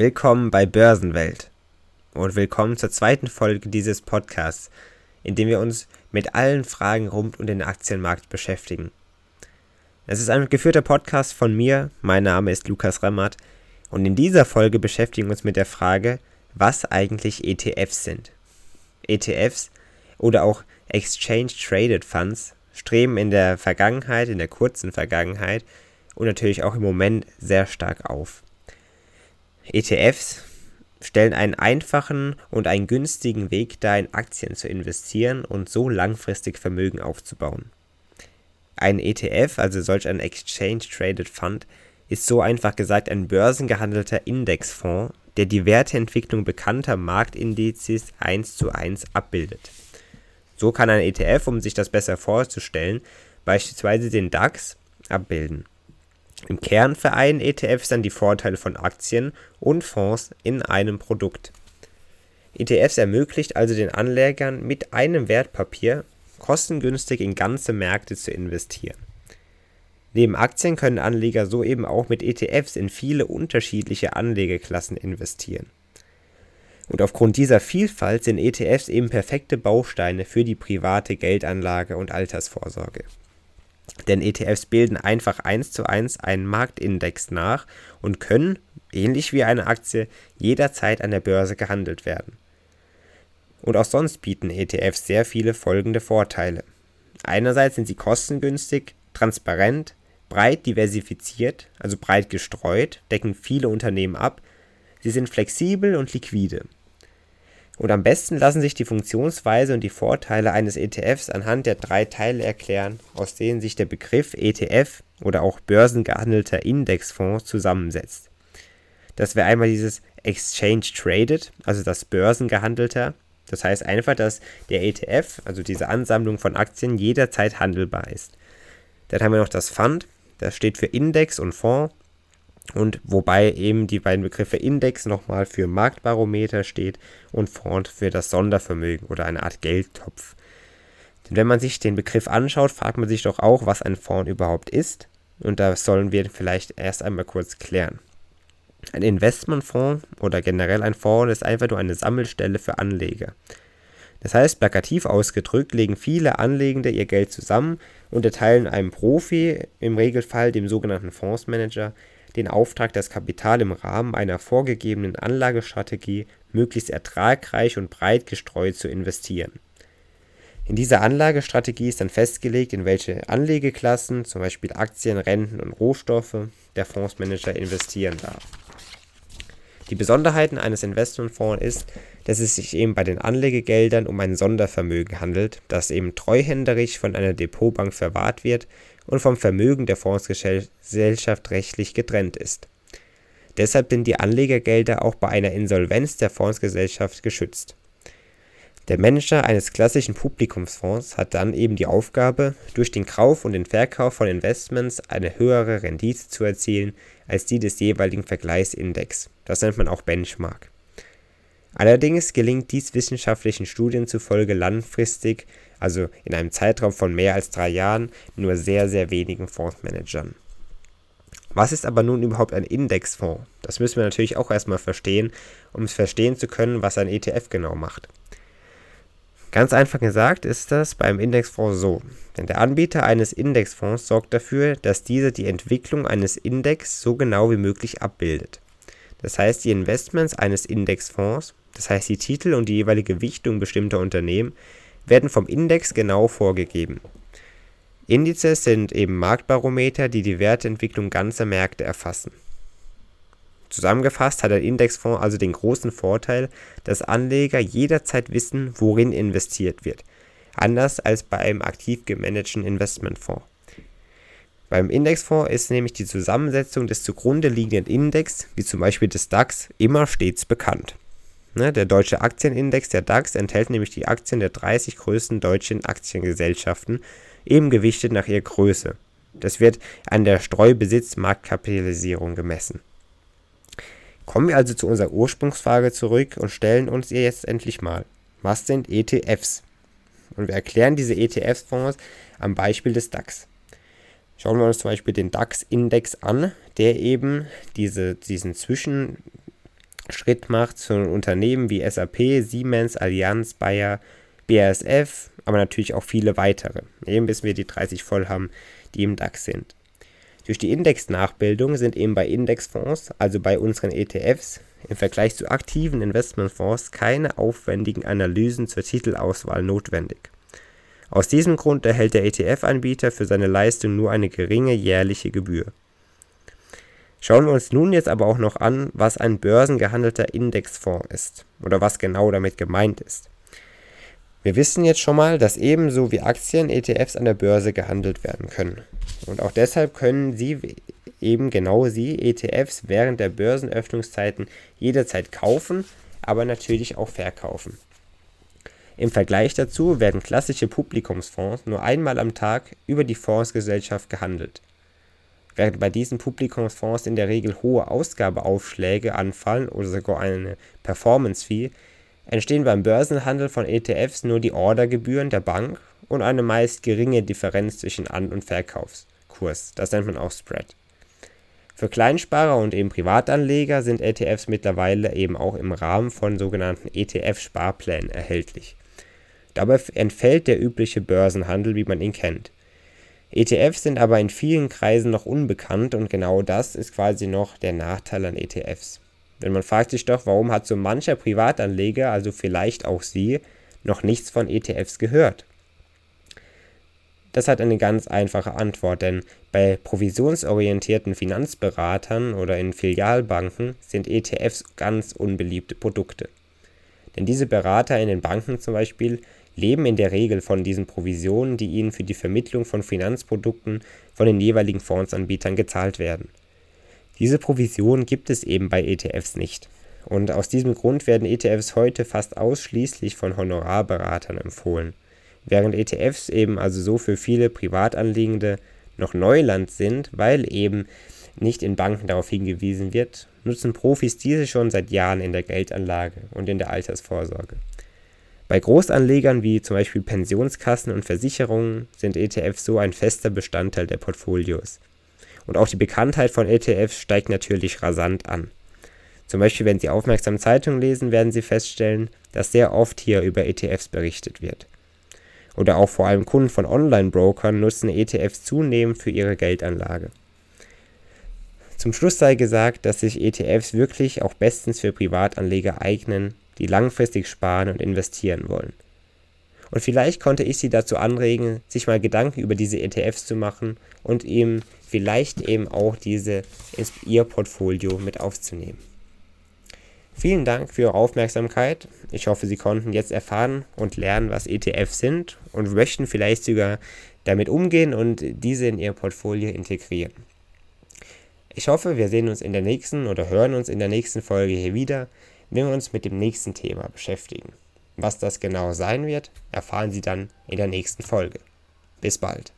Willkommen bei Börsenwelt und willkommen zur zweiten Folge dieses Podcasts, in dem wir uns mit allen Fragen rund um den Aktienmarkt beschäftigen. Es ist ein geführter Podcast von mir, mein Name ist Lukas Remmert und in dieser Folge beschäftigen wir uns mit der Frage, was eigentlich ETFs sind. ETFs oder auch Exchange Traded Funds streben in der Vergangenheit, in der kurzen Vergangenheit und natürlich auch im Moment sehr stark auf. ETFs stellen einen einfachen und einen günstigen Weg dar, in Aktien zu investieren und so langfristig Vermögen aufzubauen. Ein ETF, also solch ein Exchange Traded Fund, ist so einfach gesagt ein börsengehandelter Indexfonds, der die Werteentwicklung bekannter Marktindizes eins zu eins abbildet. So kann ein ETF, um sich das besser vorzustellen, beispielsweise den DAX abbilden. Im Kern vereinen ETFs dann die Vorteile von Aktien und Fonds in einem Produkt. ETFs ermöglicht also den Anlegern mit einem Wertpapier kostengünstig in ganze Märkte zu investieren. Neben Aktien können Anleger so eben auch mit ETFs in viele unterschiedliche Anlegeklassen investieren. Und aufgrund dieser Vielfalt sind ETFs eben perfekte Bausteine für die private Geldanlage und Altersvorsorge. Denn ETFs bilden einfach eins zu eins einen Marktindex nach und können, ähnlich wie eine Aktie, jederzeit an der Börse gehandelt werden. Und auch sonst bieten ETFs sehr viele folgende Vorteile. Einerseits sind sie kostengünstig, transparent, breit diversifiziert, also breit gestreut, decken viele Unternehmen ab, sie sind flexibel und liquide. Und am besten lassen sich die Funktionsweise und die Vorteile eines ETFs anhand der drei Teile erklären, aus denen sich der Begriff ETF oder auch börsengehandelter Indexfonds zusammensetzt. Das wäre einmal dieses Exchange Traded, also das börsengehandelter. Das heißt einfach, dass der ETF, also diese Ansammlung von Aktien, jederzeit handelbar ist. Dann haben wir noch das Fund, das steht für Index und Fonds und wobei eben die beiden Begriffe Index nochmal für Marktbarometer steht und Fonds für das Sondervermögen oder eine Art Geldtopf. Denn wenn man sich den Begriff anschaut, fragt man sich doch auch, was ein Fonds überhaupt ist. Und das sollen wir vielleicht erst einmal kurz klären. Ein Investmentfonds oder generell ein Fonds ist einfach nur eine Sammelstelle für Anleger. Das heißt, plakativ ausgedrückt legen viele Anlegende ihr Geld zusammen und erteilen einem Profi, im Regelfall dem sogenannten Fondsmanager, den Auftrag, das Kapital im Rahmen einer vorgegebenen Anlagestrategie möglichst ertragreich und breit gestreut zu investieren. In dieser Anlagestrategie ist dann festgelegt, in welche Anlegeklassen, zum Beispiel Aktien, Renten und Rohstoffe, der Fondsmanager investieren darf. Die Besonderheiten eines Investmentfonds ist, dass es sich eben bei den Anlegegeldern um ein Sondervermögen handelt, das eben treuhänderisch von einer Depotbank verwahrt wird und vom Vermögen der Fondsgesellschaft rechtlich getrennt ist. Deshalb sind die Anlegergelder auch bei einer Insolvenz der Fondsgesellschaft geschützt. Der Manager eines klassischen Publikumsfonds hat dann eben die Aufgabe, durch den Kauf und den Verkauf von Investments eine höhere Rendite zu erzielen als die des jeweiligen Vergleichsindex. Das nennt man auch Benchmark. Allerdings gelingt dies wissenschaftlichen Studien zufolge langfristig also in einem Zeitraum von mehr als drei Jahren, nur sehr, sehr wenigen Fondsmanagern. Was ist aber nun überhaupt ein Indexfonds? Das müssen wir natürlich auch erstmal verstehen, um es verstehen zu können, was ein ETF genau macht. Ganz einfach gesagt ist das beim Indexfonds so, denn der Anbieter eines Indexfonds sorgt dafür, dass dieser die Entwicklung eines Index so genau wie möglich abbildet. Das heißt, die Investments eines Indexfonds, das heißt die Titel und die jeweilige Gewichtung bestimmter Unternehmen, werden vom Index genau vorgegeben. Indizes sind eben Marktbarometer, die die Wertentwicklung ganzer Märkte erfassen. Zusammengefasst hat ein Indexfonds also den großen Vorteil, dass Anleger jederzeit wissen, worin investiert wird, anders als bei einem aktiv gemanagten Investmentfonds. Beim Indexfonds ist nämlich die Zusammensetzung des zugrunde liegenden Index, wie zum Beispiel des DAX, immer stets bekannt. Ne, der deutsche Aktienindex, der DAX, enthält nämlich die Aktien der 30 größten deutschen Aktiengesellschaften, eben gewichtet nach ihrer Größe. Das wird an der Streubesitzmarktkapitalisierung gemessen. Kommen wir also zu unserer Ursprungsfrage zurück und stellen uns ihr jetzt endlich mal. Was sind ETFs? Und wir erklären diese ETF-Fonds am Beispiel des DAX. Schauen wir uns zum Beispiel den DAX-Index an, der eben diese, diesen Zwischen, Schritt macht zu Unternehmen wie SAP, Siemens, Allianz, Bayer, BASF, aber natürlich auch viele weitere, eben bis wir die 30 voll haben, die im DAX sind. Durch die Indexnachbildung sind eben bei Indexfonds, also bei unseren ETFs, im Vergleich zu aktiven Investmentfonds keine aufwendigen Analysen zur Titelauswahl notwendig. Aus diesem Grund erhält der ETF-Anbieter für seine Leistung nur eine geringe jährliche Gebühr. Schauen wir uns nun jetzt aber auch noch an, was ein börsengehandelter Indexfonds ist oder was genau damit gemeint ist. Wir wissen jetzt schon mal, dass ebenso wie Aktien ETFs an der Börse gehandelt werden können. Und auch deshalb können Sie eben genau Sie ETFs während der Börsenöffnungszeiten jederzeit kaufen, aber natürlich auch verkaufen. Im Vergleich dazu werden klassische Publikumsfonds nur einmal am Tag über die Fondsgesellschaft gehandelt. Während bei diesen Publikumsfonds in der Regel hohe Ausgabeaufschläge anfallen oder sogar eine Performance-Fee, entstehen beim Börsenhandel von ETFs nur die Ordergebühren der Bank und eine meist geringe Differenz zwischen An- und Verkaufskurs. Das nennt man auch Spread. Für Kleinsparer und eben Privatanleger sind ETFs mittlerweile eben auch im Rahmen von sogenannten ETF-Sparplänen erhältlich. Dabei entfällt der übliche Börsenhandel, wie man ihn kennt. ETFs sind aber in vielen Kreisen noch unbekannt und genau das ist quasi noch der Nachteil an ETFs. Denn man fragt sich doch, warum hat so mancher Privatanleger, also vielleicht auch Sie, noch nichts von ETFs gehört? Das hat eine ganz einfache Antwort, denn bei provisionsorientierten Finanzberatern oder in Filialbanken sind ETFs ganz unbeliebte Produkte. Denn diese Berater in den Banken zum Beispiel leben in der Regel von diesen Provisionen, die ihnen für die Vermittlung von Finanzprodukten von den jeweiligen Fondsanbietern gezahlt werden. Diese Provisionen gibt es eben bei ETFs nicht. Und aus diesem Grund werden ETFs heute fast ausschließlich von Honorarberatern empfohlen. Während ETFs eben also so für viele Privatanliegende noch Neuland sind, weil eben nicht in Banken darauf hingewiesen wird, nutzen Profis diese schon seit Jahren in der Geldanlage und in der Altersvorsorge. Bei Großanlegern wie zum Beispiel Pensionskassen und Versicherungen sind ETFs so ein fester Bestandteil der Portfolios. Und auch die Bekanntheit von ETFs steigt natürlich rasant an. Zum Beispiel, wenn Sie aufmerksam Zeitungen lesen, werden Sie feststellen, dass sehr oft hier über ETFs berichtet wird. Oder auch vor allem Kunden von Online-Brokern nutzen ETFs zunehmend für ihre Geldanlage. Zum Schluss sei gesagt, dass sich ETFs wirklich auch bestens für Privatanleger eignen, die langfristig sparen und investieren wollen. Und vielleicht konnte ich Sie dazu anregen, sich mal Gedanken über diese ETFs zu machen und eben vielleicht eben auch diese in Ihr Portfolio mit aufzunehmen. Vielen Dank für Ihre Aufmerksamkeit. Ich hoffe, Sie konnten jetzt erfahren und lernen, was ETFs sind und möchten vielleicht sogar damit umgehen und diese in Ihr Portfolio integrieren. Ich hoffe, wir sehen uns in der nächsten oder hören uns in der nächsten Folge hier wieder wenn wir uns mit dem nächsten Thema beschäftigen. Was das genau sein wird, erfahren Sie dann in der nächsten Folge. Bis bald.